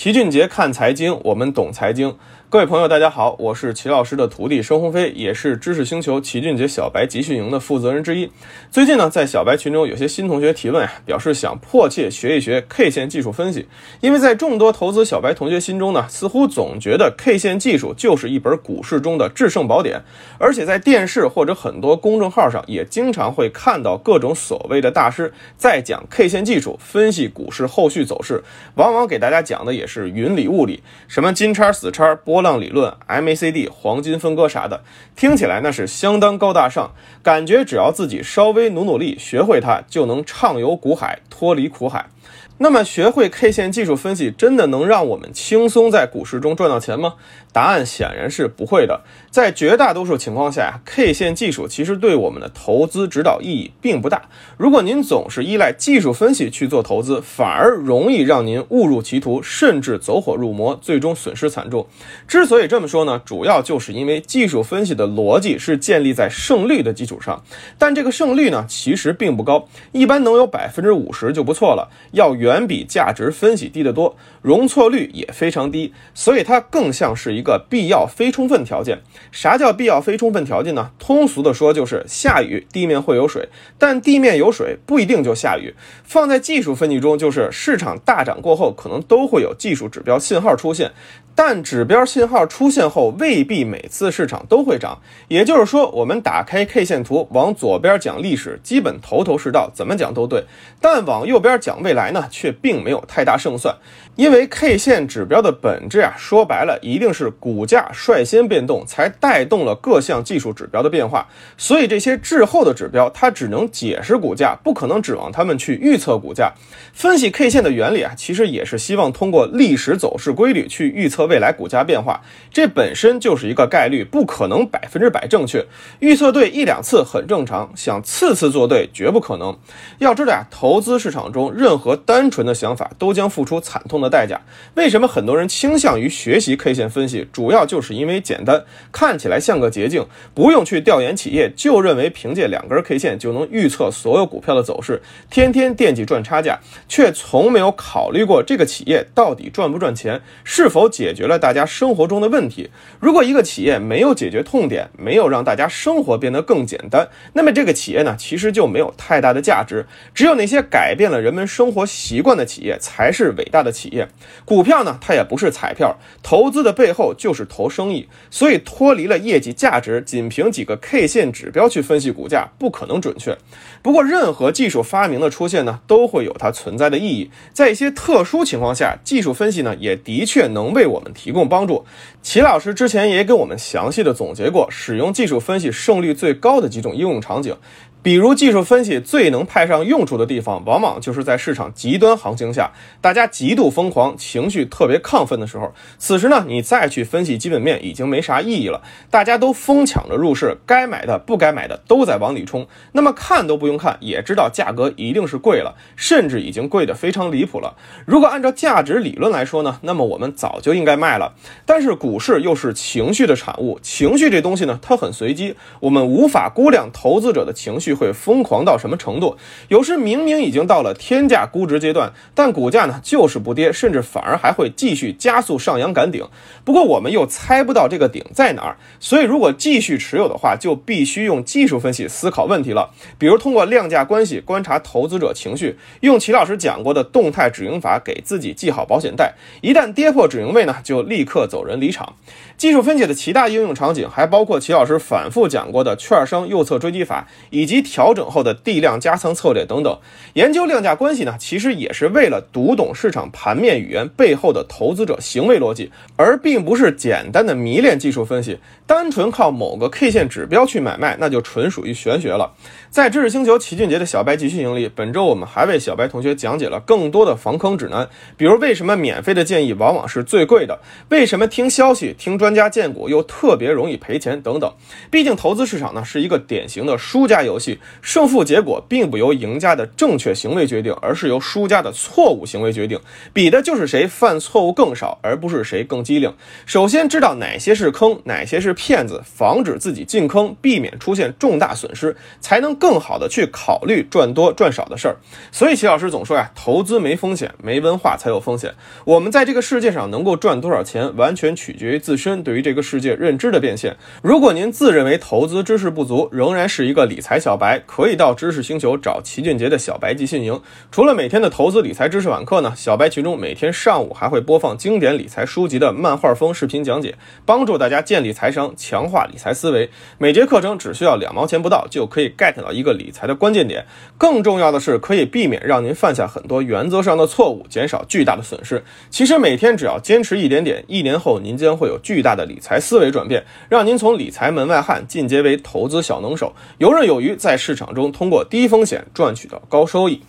齐俊杰看财经，我们懂财经。各位朋友，大家好，我是齐老师的徒弟申鸿飞，也是知识星球齐俊杰小白集训营的负责人之一。最近呢，在小白群中有些新同学提问啊，表示想迫切学一学 K 线技术分析，因为在众多投资小白同学心中呢，似乎总觉得 K 线技术就是一本股市中的制胜宝典，而且在电视或者很多公众号上也经常会看到各种所谓的大师在讲 K 线技术分析股市后续走势，往往给大家讲的也是云里雾里，什么金叉死叉波。波浪理论、MACD、黄金分割啥的，听起来那是相当高大上，感觉只要自己稍微努努力，学会它，就能畅游股海，脱离苦海。那么，学会 K 线技术分析，真的能让我们轻松在股市中赚到钱吗？答案显然是不会的。在绝大多数情况下，K 线技术其实对我们的投资指导意义并不大。如果您总是依赖技术分析去做投资，反而容易让您误入歧途，甚至走火入魔，最终损失惨重。之所以这么说呢，主要就是因为技术分析的逻辑是建立在胜率的基础上，但这个胜率呢，其实并不高，一般能有百分之五十就不错了，要远比价值分析低得多，容错率也非常低，所以它更像是一个必要非充分条件。啥叫必要非充分条件呢？通俗的说，就是下雨地面会有水，但地面有水不一定就下雨。放在技术分析中，就是市场大涨过后，可能都会有技术指标信号出现。但指标信信号出现后，未必每次市场都会涨。也就是说，我们打开 K 线图，往左边讲历史，基本头头是道，怎么讲都对；但往右边讲未来呢，却并没有太大胜算。因为 K 线指标的本质啊，说白了，一定是股价率先变动，才带动了各项技术指标的变化。所以这些滞后的指标，它只能解释股价，不可能指望它们去预测股价。分析 K 线的原理啊，其实也是希望通过历史走势规律去预测。未来股价变化，这本身就是一个概率，不可能百分之百正确。预测对一两次很正常，想次次做对绝不可能。要知道啊，投资市场中任何单纯的想法都将付出惨痛的代价。为什么很多人倾向于学习 K 线分析？主要就是因为简单，看起来像个捷径，不用去调研企业，就认为凭借两根 K 线就能预测所有股票的走势，天天惦记赚差价，却从没有考虑过这个企业到底赚不赚钱，是否。解决了大家生活活中的问题。如果一个企业没有解决痛点，没有让大家生活变得更简单，那么这个企业呢，其实就没有太大的价值。只有那些改变了人们生活习惯的企业，才是伟大的企业。股票呢，它也不是彩票，投资的背后就是投生意。所以脱离了业绩价值，仅凭几个 K 线指标去分析股价，不可能准确。不过，任何技术发明的出现呢，都会有它存在的意义。在一些特殊情况下，技术分析呢，也的确能为我们。提供帮助，齐老师之前也给我们详细的总结过使用技术分析胜率最高的几种应用场景。比如技术分析最能派上用处的地方，往往就是在市场极端行情下，大家极度疯狂、情绪特别亢奋的时候。此时呢，你再去分析基本面已经没啥意义了，大家都疯抢着入市，该买的、不该买的都在往里冲。那么看都不用看，也知道价格一定是贵了，甚至已经贵得非常离谱了。如果按照价值理论来说呢，那么我们早就应该卖了。但是股市又是情绪的产物，情绪这东西呢，它很随机，我们无法估量投资者的情绪。会疯狂到什么程度？有时明明已经到了天价估值阶段，但股价呢就是不跌，甚至反而还会继续加速上扬赶顶。不过我们又猜不到这个顶在哪儿，所以如果继续持有的话，就必须用技术分析思考问题了。比如通过量价关系观察投资者情绪，用齐老师讲过的动态止盈法给自己系好保险带，一旦跌破止盈位呢，就立刻走人离场。技术分析的其他应用场景还包括齐老师反复讲过的券商右侧追击法，以及调整后的地量加仓策略等等。研究量价关系呢，其实也是为了读懂市场盘面语言背后的投资者行为逻辑，而并不是简单的迷恋技术分析。单纯靠某个 K 线指标去买卖，那就纯属于玄学了。在知识星球齐俊杰的小白集训营里，本周我们还为小白同学讲解了更多的防坑指南，比如为什么免费的建议往往是最贵的，为什么听消息听专家荐股又特别容易赔钱等等。毕竟投资市场呢是一个典型的输家游戏。胜负结果并不由赢家的正确行为决定，而是由输家的错误行为决定。比的就是谁犯错误更少，而不是谁更机灵。首先知道哪些是坑，哪些是骗子，防止自己进坑，避免出现重大损失，才能更好的去考虑赚多赚少的事儿。所以齐老师总说呀，投资没风险，没文化才有风险。我们在这个世界上能够赚多少钱，完全取决于自身对于这个世界认知的变现。如果您自认为投资知识不足，仍然是一个理财小白，可以到知识星球找齐俊杰的小白集训营。除了每天的投资理财知识晚课呢，小白群中每天上午还会播放经典理财书籍的漫画风视频讲解，帮助大家建立财商，强化理财思维。每节课程只需要两毛钱不到，就可以 get 到一个理财的关键点。更重要的是，可以避免让您犯下很多原则上的错误，减少巨大的损失。其实每天只要坚持一点点，一年后您将会有巨大的理财思维转变，让您从理财门外汉进阶为投资小能手，游刃有余，在市场中通过低风险赚取到高收益。